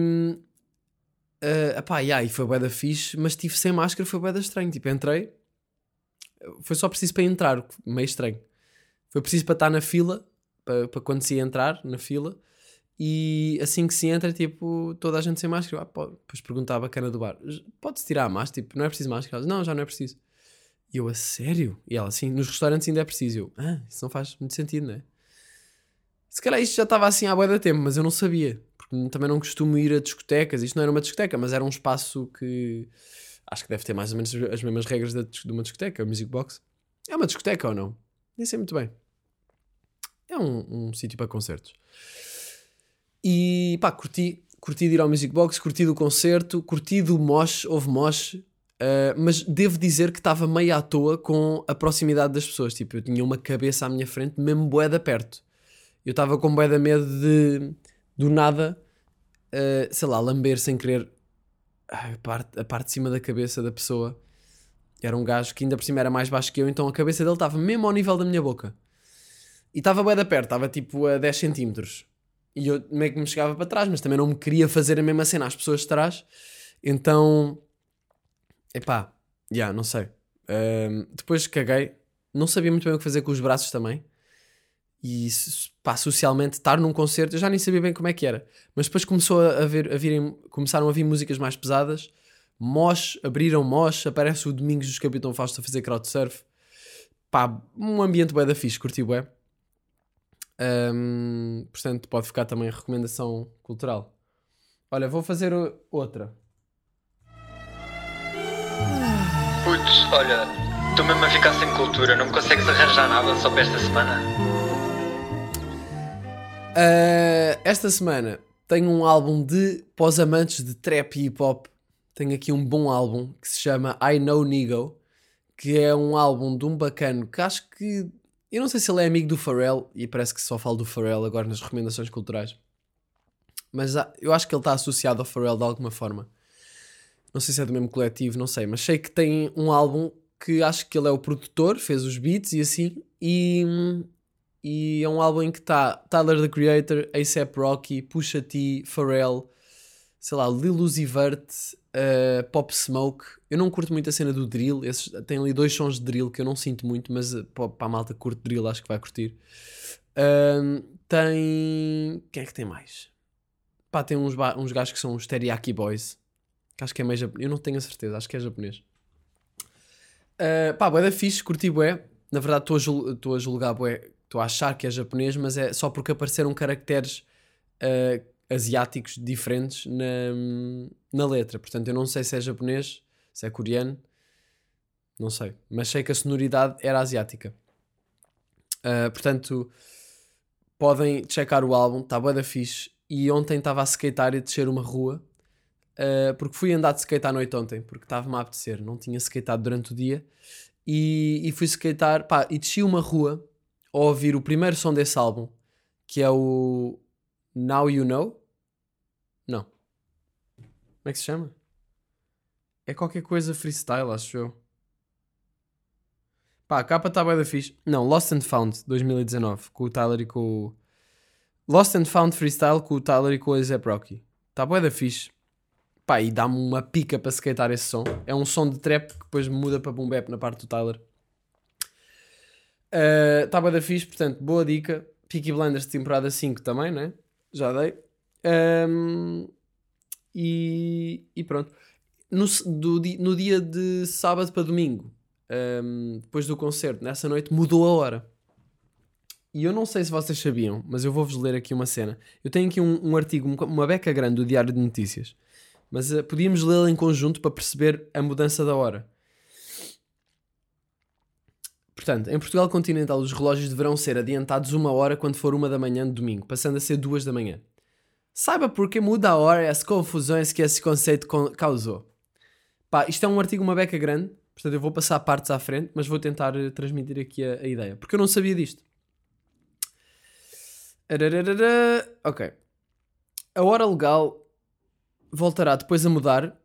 ah, epá, yeah, e foi bué da fixe, mas estive sem máscara, foi bué da estranho. Tipo, entrei, foi só preciso para entrar, meio estranho. Foi preciso para estar na fila, para, para quando se ia entrar na fila, e assim que se entra, tipo, toda a gente sem máscara. Ah, pode. Depois perguntava a cana do bar: pode-se tirar a máscara? Tipo, não é preciso máscara? Não, já não é preciso. E eu, a sério? E ela, assim, nos restaurantes ainda é preciso. Eu, ah, isso não faz muito sentido, não é? Se calhar isto já estava assim há bué da tempo, mas eu não sabia. Porque também não costumo ir a discotecas. Isto não era uma discoteca, mas era um espaço que... Acho que deve ter mais ou menos as mesmas regras de uma discoteca, a Music Box. É uma discoteca ou não? Nem sei muito bem. É um, um sítio para concertos. E pá, curti, curti de ir ao Music Box, curti do concerto, curti do mosh, houve mosh, eh, mas devo dizer que estava meio à toa com a proximidade das pessoas. Tipo, eu tinha uma cabeça à minha frente, mesmo boeda perto. Eu estava com boeda medo de, do nada, eh, sei lá, lamber sem querer a parte, a parte de cima da cabeça da pessoa. Era um gajo que ainda por cima era mais baixo que eu, então a cabeça dele estava mesmo ao nível da minha boca. E estava bué da perto, estava tipo a 10 centímetros. E eu meio que me chegava para trás, mas também não me queria fazer a mesma cena às pessoas de trás. Então, epá, já, não sei. Ahm, depois caguei, não sabia muito bem o que fazer com os braços também. E pá, socialmente, estar num concerto, eu já nem sabia bem como é que era. Mas depois começou a, ver, a virem, começaram a vir músicas mais pesadas. Mosh, abriram Mosh, aparece o Domingos dos Capitão Fausto a fazer crowdsurf. Pá, um ambiente bué da fixe, curti bué. Ahm, portanto, pode ficar também recomendação cultural. Olha, vou fazer outra. Putz, olha, estou mesmo a ficar sem cultura, não me consegues arranjar nada só para esta semana? Ah, esta semana tenho um álbum de pós-amantes de trap e hip hop. Tenho aqui um bom álbum que se chama I Know Nigo, que é um álbum de um bacano que acho que. Eu não sei se ele é amigo do Pharrell, e parece que só falo do Pharrell agora nas recomendações culturais. Mas ah, eu acho que ele está associado ao Pharrell de alguma forma. Não sei se é do mesmo coletivo, não sei, mas sei que tem um álbum que acho que ele é o produtor, fez os beats e assim, e, e é um álbum em que está Tyler the Creator, A$AP Rocky, Pusha T, Pharrell, sei lá, Lil Uzi Vert, eh, Pop Smoke. Eu não curto muito a cena do drill, esses, tem ali dois sons de drill que eu não sinto muito, mas eh, para a malta que curte drill acho que vai curtir. Ahm, tem. Quem é que tem mais? Pá, tem uns, uns gajos que são os Teriyaki Boys. Que acho que é japonês. Eu não tenho a certeza, acho que é japonês. Uh, pá, bué da fixe, curti bué. Na verdade estou a, jul a julgar bué, estou a achar que é japonês, mas é só porque apareceram caracteres uh, asiáticos diferentes na, na letra. Portanto, eu não sei se é japonês, se é coreano, não sei. Mas sei que a sonoridade era asiática. Uh, portanto, podem checar o álbum, está bué da fixe. E ontem estava a skatear e descer uma rua Uh, porque fui andar de skate à noite ontem, porque estava-me a apetecer, não tinha skatado durante o dia, e, e fui skatear, pá, e desci uma rua a ouvir o primeiro som desse álbum, que é o Now You Know? Não. Como é que se chama? É qualquer coisa freestyle, acho eu. Pá, a capa está bem da fixe. Não, Lost and Found, 2019, com o Tyler e com o... Lost and Found Freestyle com o Tyler e com o A$AP Rocky. Está bué da fixe. Pá, e dá-me uma pica para skatear esse som. É um som de trap que depois muda para boom bap na parte do Tyler. Está bué da fixe, portanto, boa dica. Peaky Blinders de temporada 5 também, né? Já dei. Ahm, e, e pronto. No, do no dia de sábado para domingo, ahm, depois do concerto, nessa noite, mudou a hora. E eu não sei se vocês sabiam, mas eu vou-vos ler aqui uma cena. Eu tenho aqui um, um artigo, um- uma beca grande do Diário de Notícias. Mas eh, podíamos lê-lo em conjunto para perceber a mudança da hora. Portanto, em Portugal continental os relógios deverão ser adiantados uma hora quando for uma da manhã de domingo, passando a ser duas da manhã. Saiba porque muda a hora e as confusões que esse conceito con- causou. Pá, isto é um artigo uma beca grande, portanto eu vou passar partes à frente, mas vou tentar eh, transmitir aqui a, a ideia, porque eu não sabia disto. Ok. A hora legal voltará depois a mudar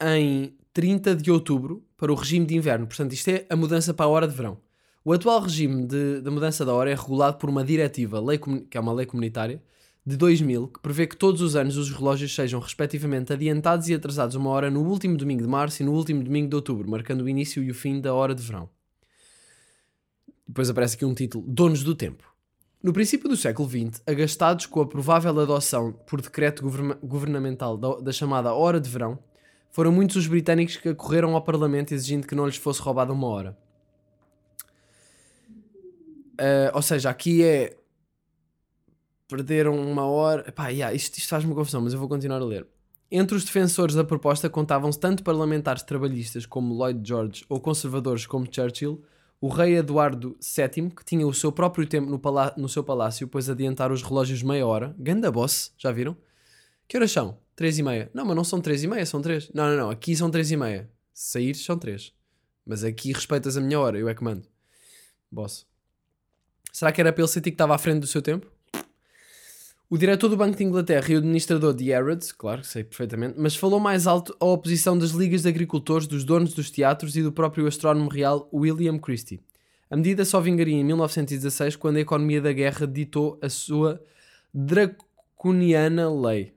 em 30 de outubro para o regime de inverno. Portanto, isto é a mudança para a hora de verão. O atual regime da mudança da hora é regulado por uma diretiva, lei que é uma lei comunitária, de 2000, que prevê que todos os anos os relógios sejam respectivamente adiantados e atrasados uma hora no último domingo de março e no último domingo de outubro, marcando o início e o fim da hora de verão. Depois aparece aqui um título: Donos do Tempo. No princípio do século XX, agastados com a provável adoção por decreto governa- governamental da chamada Hora de Verão, foram muitos os britânicos que acorreram ao Parlamento exigindo que não lhes fosse roubada uma hora. Ah, ou seja, aqui é. Perderam uma hora. Epá, yeah, isto, isto faz-me confusão, mas eu vou continuar a ler. Entre os defensores da proposta contavam-se tanto parlamentares trabalhistas como Lloyd George ou conservadores como Churchill, o rei Eduardo VII, que tinha o seu próprio tempo no, no seu palácio, pois adiantar os relógios meia hora. Ganda boss, já viram? Que horas são? Três e meia. Não, mas não são três e meia, são três. Não, não, não, aqui são três e meia. Saíres são três. Mas aqui respeitas a minha hora, eu é que mando. Boss. Será que era para ele que estava à frente do seu tempo? O diretor do Banco de Inglaterra e o administrador de Harrods, claro, sei perfeitamente, mas falou mais alto a oposição das ligas de agricultores, dos donos dos teatros e do próprio astrónomo real William Christie. A medida só vingaria em 1916, quando a economia da guerra ditou a sua draconiana lei.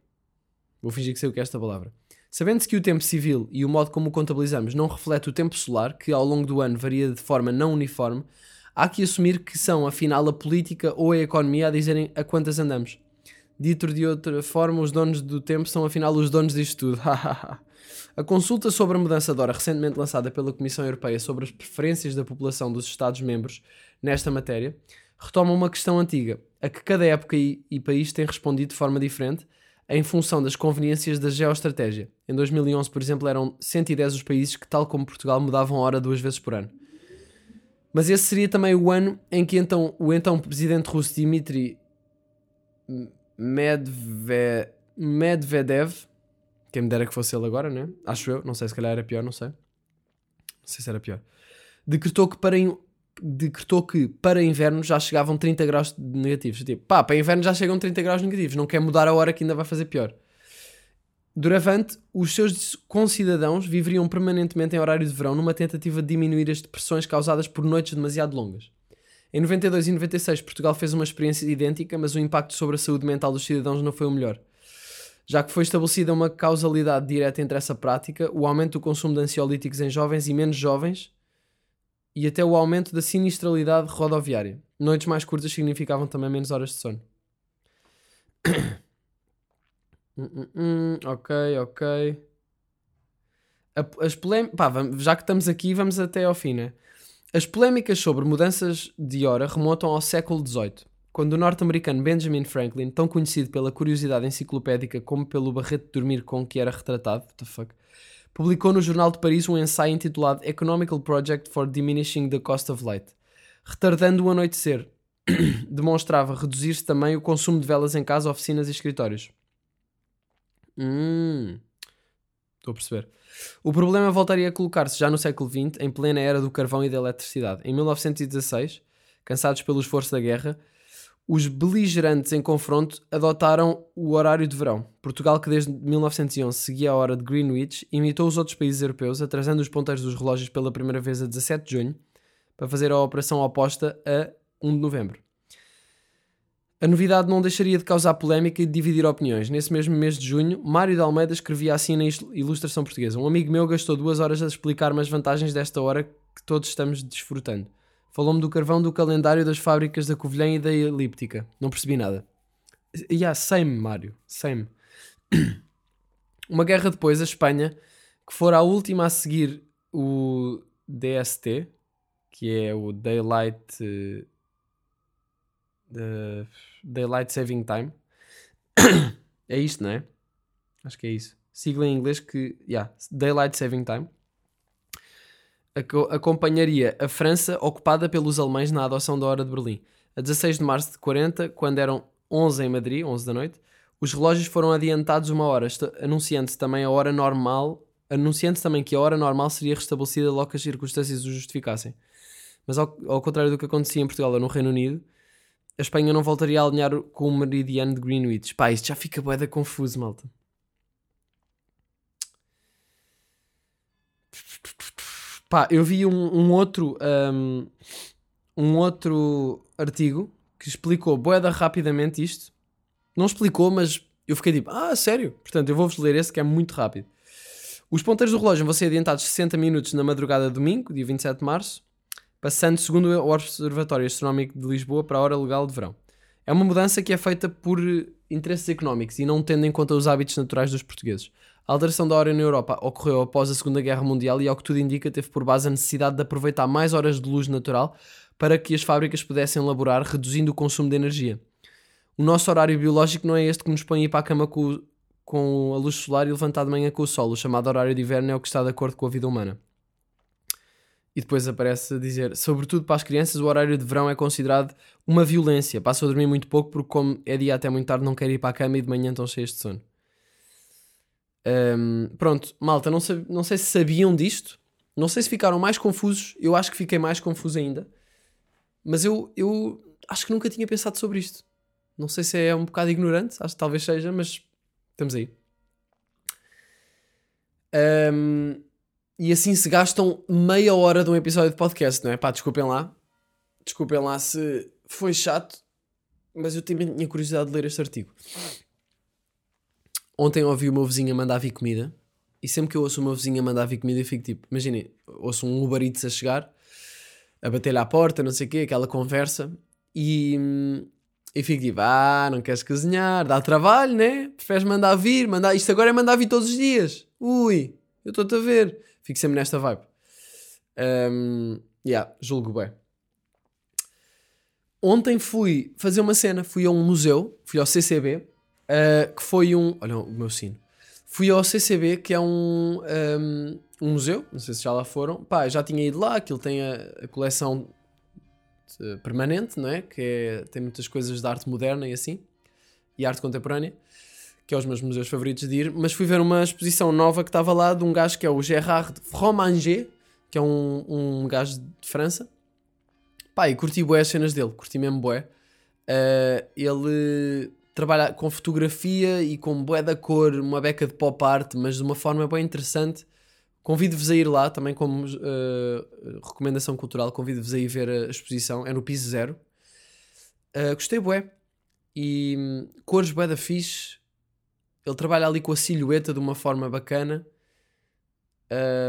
Vou fingir que sei o que é esta palavra. Sabendo-se que o tempo civil e o modo como o contabilizamos não reflete o tempo solar, que ao longo do ano varia de forma não uniforme, há que assumir que são, afinal, a política ou a economia a dizerem a quantas andamos. Dito de outra forma, os donos do tempo são afinal os donos disto tudo. a consulta sobre a mudança de hora, recentemente lançada pela Comissão Europeia sobre as preferências da população dos Estados-membros nesta matéria, retoma uma questão antiga, a que cada época e, país tem respondido de forma diferente em função das conveniências da geoestratégia. Em 2011, por exemplo, eram 110 os países que, tal como Portugal, mudavam a hora duas vezes por ano. Mas esse seria também o ano em que então, o então presidente russo Dmitry Medve- Medvedev, quem me dera que fosse ele agora, né? Acho eu, não sei, se calhar era pior, não sei. Não sei se era pior. Decretou que para, decretou que para inverno já chegavam 30 graus negativos. Tipo, pá, para inverno já chegam 30 graus negativos, não quer mudar a hora que ainda vai fazer pior. Doravante, os seus concidadãos viveriam permanentemente em horário de verão numa tentativa de diminuir as depressões causadas por noites demasiado longas. Em 92 e 96, Portugal fez uma experiência idêntica, mas o impacto sobre a saúde mental dos cidadãos não foi o melhor. Já que foi estabelecida uma causalidade direta entre essa prática, o aumento do consumo de ansiolíticos em jovens e menos jovens e até o aumento da sinistralidade rodoviária. Noites mais curtas significavam também menos horas de sono. Hum, hum, hum, ok, ok. As polém... Pá, já que estamos aqui, vamos até ao fim, né? As polémicas sobre mudanças de hora remontam ao século XVIII, quando o norte-americano Benjamin Franklin, tão conhecido pela curiosidade enciclopédica como pelo barrete de dormir com que era retratado, what the fuck, publicou no Jornal de Paris um ensaio intitulado Economical Project for Diminishing the Cost of Light. Retardando o anoitecer, demonstrava reduzir-se também o consumo de velas em casa, oficinas e escritórios. Hum, estou a perceber. O problema voltaria a colocar-se já no século XX, em plena era do carvão e da eletricidade. Em 1916, cansados pelo esforço da guerra, os beligerantes em confronto adotaram o horário de verão. Portugal, que desde 1911 seguia a hora de Greenwich, imitou os outros países europeus, atrasando os ponteiros dos relógios pela primeira vez a 17 de junho, para fazer a operação oposta a 1 de novembro. A novidade não deixaria de causar polémica e de dividir opiniões. Nesse mesmo mês de junho, Mário de Almeida escrevia assim na Ilustração Portuguesa. Um amigo meu gastou duas horas a explicar-me as vantagens desta hora que todos estamos desfrutando. Falou-me do carvão do calendário das fábricas da Covilhã e da Elíptica. Não percebi nada. Yeah, same, Mário. Same. Uma guerra depois, a Espanha, que fora a última a seguir o DST, que é o Daylight... eh, Daylight Saving Time. é isto, não é? Acho que é isso. Sigla em inglês que. Yeah, Daylight Saving Time. Aco- acompanharia a França ocupada pelos alemães na adoção da hora de Berlim. A 16 de março de 40, quando eram 11 em Madrid, 11 da noite, os relógios foram adiantados uma hora, anunciando-se também a hora normal, anunciando também que a hora normal seria restabelecida logo que as circunstâncias o justificassem. Mas ao, ao contrário do que acontecia em Portugal ou no Reino Unido, a Espanha não voltaria a alinhar com o meridiano de Greenwich. Pá, isto já fica bué confuso, malta. Pá, eu vi um, um outro um, um outro artigo que explicou boeda rapidamente isto. Não explicou, mas eu fiquei tipo, ah, sério? Portanto, eu vou-vos ler esse que é muito rápido. Os ponteiros do relógio vão ser adiantados 60 minutos na madrugada de domingo, dia 27 de março, passando segundo o Observatório Astronómico de Lisboa para a hora legal de verão. É uma mudança que é feita por interesses económicos e não tendo em conta os hábitos naturais dos portugueses. A alteração da hora na Europa ocorreu após a Segunda Guerra Mundial e, ao que tudo indica, teve por base a necessidade de aproveitar mais horas de luz natural para que as fábricas pudessem elaborar, reduzindo o consumo de energia. O nosso horário biológico não é este que nos põe a ir para a cama com, com a luz solar e levantar de manhã com o sol. O chamado horário de inverno é o que está de acordo com a vida humana. E depois aparece a dizer: sobretudo para as crianças, o horário de verão é considerado uma violência. Passam a dormir muito pouco porque, como é dia até muito tarde, não querem ir para a cama e de manhã estão cheios de sono. Ahm, pronto, malta, não sei, não sei se sabiam disto, não sei se ficaram mais confusos. Eu acho que fiquei mais confuso ainda, mas eu, eu acho que nunca tinha pensado sobre isto. Não sei se é um bocado ignorante, acho que talvez seja, mas estamos aí. Ahm, e assim se gastam meia hora de um episódio de podcast, não é? Pá, desculpem lá. Desculpem lá se foi chato, mas eu também tinha curiosidade de ler este artigo. Ontem ouvi o meu vizinho a mandar vir comida e sempre que eu ouço o meu vizinho a mandar vir comida eu fico tipo, imaginem, ouço um Uber Eats a chegar, a bater-lhe à porta, não sei o quê, aquela conversa e, e fico tipo, ah, não queres cozinhar, dá trabalho, né? Preferes mandar vir, mandar, isto agora é mandar vir todos os dias. Ui, eu estou-te a ver. Fico sempre nesta vibe. Um, yeah, julgo bem. Ontem fui fazer uma cena, fui a um museu, fui ao CCB, uh, que foi um. Olha o meu sino. Fui ao CCB, que é um, um, um museu, não sei se já lá foram. Pá, já tinha ido lá, aquilo tem a, a coleção eh, permanente, não é? Que é, tem muitas coisas de arte moderna e assim, e arte contemporânea, que é os meus museus favoritos de ir. Mas fui ver uma exposição nova que estava lá de um gajo que é o Gérard Fromanger, que é um, um gajo de França. Pá, e curti bué as cenas dele, curti mesmo bué. Eh, ele trabalha com fotografia e com bué da cor, uma beca de pop art, mas de uma forma bem interessante. Convido-vos a ir lá, também como uh, recomendação cultural, convido-vos a ir ver a exposição, é no piso zero. Uh, gostei bué. E hum, cores bué da fixe. Ele trabalha ali com a silhueta de uma forma bacana.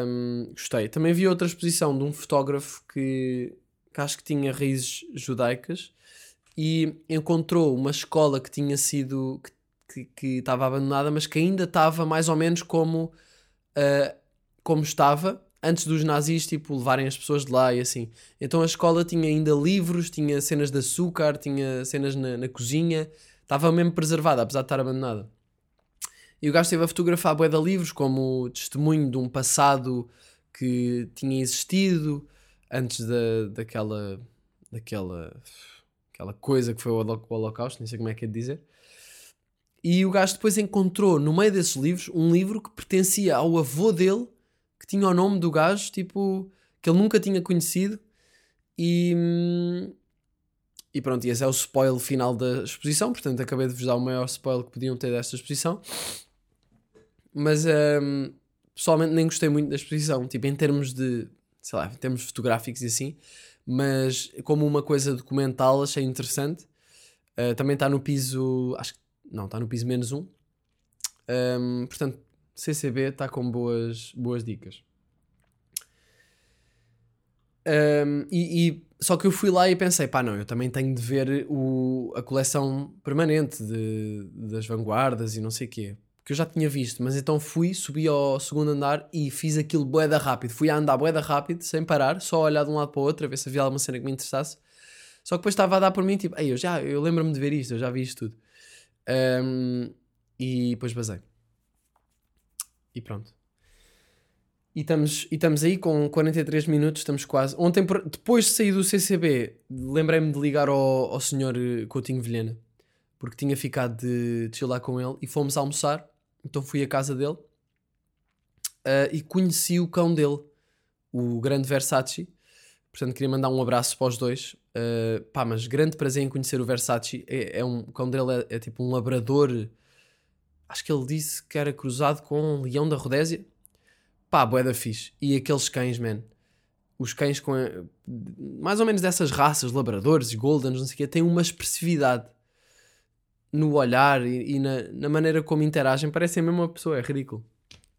Um, gostei. Também vi outra exposição de um fotógrafo que, que acho que tinha raízes judaicas e encontrou uma escola que tinha sido que, que, estava abandonada, mas que ainda estava mais ou menos como uh, como estava antes dos nazis tipo levarem as pessoas de lá e assim. Então a escola tinha ainda livros, tinha cenas de açúcar, tinha cenas na, na cozinha, estava mesmo preservada, apesar de estar abandonada. E o gajo esteve a fotografar bué de livros como testemunho de um passado que tinha existido antes da, daquela, daquela aquela coisa que foi o holo- o Holocausto, nem sei como é que é de dizer. E o gajo depois encontrou no meio desses livros um livro que pertencia ao avô dele, que tinha o nome do gajo, tipo, que ele nunca tinha conhecido. E, e pronto, esse é o spoiler final da exposição. Portanto, acabei de vos dar o maior spoiler que podiam ter desta exposição. Mas hum, pessoalmente nem gostei muito da exposição, tipo, em termos de, sei lá, em termos fotográficos e assim. Mas como uma coisa documental, achei interessante. Uh, também está no piso, acho que não, está no piso menos um. Um, portanto, CCB está com boas, boas dicas. Um, e, e- só que eu fui lá e pensei, pá, não, eu também tenho de ver o, a coleção permanente de, das vanguardas e não sei o quê. Que eu já tinha visto, mas então fui, subi ao segundo andar e fiz aquilo boeda rápido. Fui a andar boeda rápido, sem parar, só a olhar de um lado para o outro, a ver se havia alguma cena que me interessasse. Só que depois estava a dar por mim, tipo, ei, eu já, eu lembro-me de ver isto, eu já vi isto tudo. Um, e depois basei. E pronto. E estamos, e estamos aí com 43 minutos, estamos quase. Ontem, depois de sair do CCB, lembrei-me de ligar ao, ao senhor eh, Coutinho Vilhena, porque tinha ficado de, de chilar com ele e fomos almoçar. Então fui à casa dele ah, e conheci o cão dele, o grande Versace. Portanto, queria mandar um abraço para os dois. Uh, pá, mas grande prazer em conhecer o Versace. É, é um, o cão dele é, é tipo um labrador. Acho que ele disse que era cruzado com um leão da Rodésia. Pá, bué da fixe. E aqueles cães, man. Os cães com. mais ou menos dessas raças, labradores e goldens, não sei o quê, têm uma expressividade no olhar e, e na, na maneira como interagem. Parecem a mesma pessoa, é ridículo.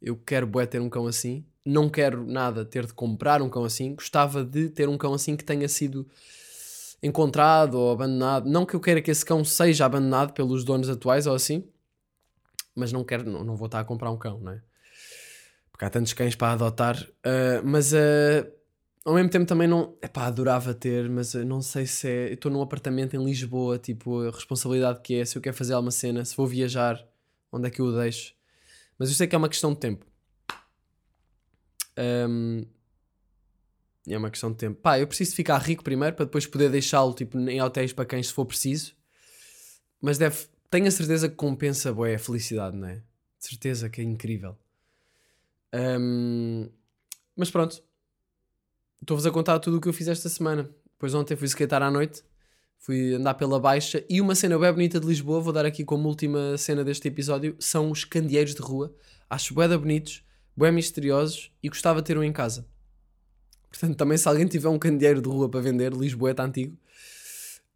Eu quero bué ter um cão assim. Não quero nada ter de comprar um cão assim. Gostava de ter um cão assim que tenha sido encontrado ou abandonado. Não que eu queira que esse cão seja abandonado pelos donos atuais ou assim, mas não quero, não, não vou estar a comprar um cão, não é? Porque há tantos cães para adotar. Ah, mas ah, ao mesmo tempo também não. Epá, adorava ter, mas eu não sei se é. Estou num apartamento em Lisboa, tipo, a responsabilidade que é, se eu quero fazer alguma cena, se vou viajar, onde é que eu o deixo. Mas eu sei que é uma questão de tempo. Ahm, é uma questão de tempo. Pá, eu preciso ficar rico primeiro para depois poder deixá-lo tipo, em hotéis para quem se for preciso. Mas deve, tenho a certeza que compensa bué, a felicidade, não é? Certeza que é incrível. Ahm, mas pronto. Estou-vos a contar tudo o que eu fiz esta semana. Depois ontem fui skatear à noite. Fui andar pela Baixa. E uma cena bem bonita de Lisboa, vou dar aqui como última cena deste episódio, são os candeeiros de rua. Acho bué bonitos, bué misteriosos e gostava de ter um em casa. Portanto, também se alguém tiver um candeeiro de rua para vender, Lisboa está antigo,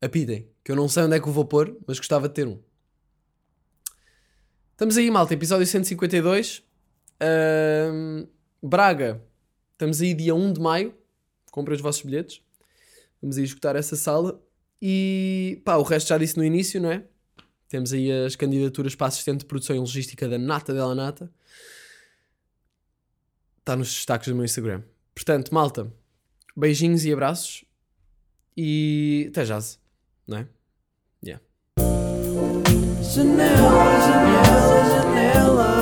apitem. Que eu não sei onde é que o vou pôr, mas gostava de ter um. Estamos aí, malta. Episódio 152. Ahm, Braga. Estamos aí dia 1 de maio. Comprem os vossos bilhetes. Vamos aí escutar essa sala. E pá, o resto já disse no início, não é? Temos aí as candidaturas para assistente de produção e logística da Nata Della Nata. Está nos destaques do meu Instagram. Portanto, malta, beijinhos e abraços. E até já, não é? Yeah. Janela, janela, janela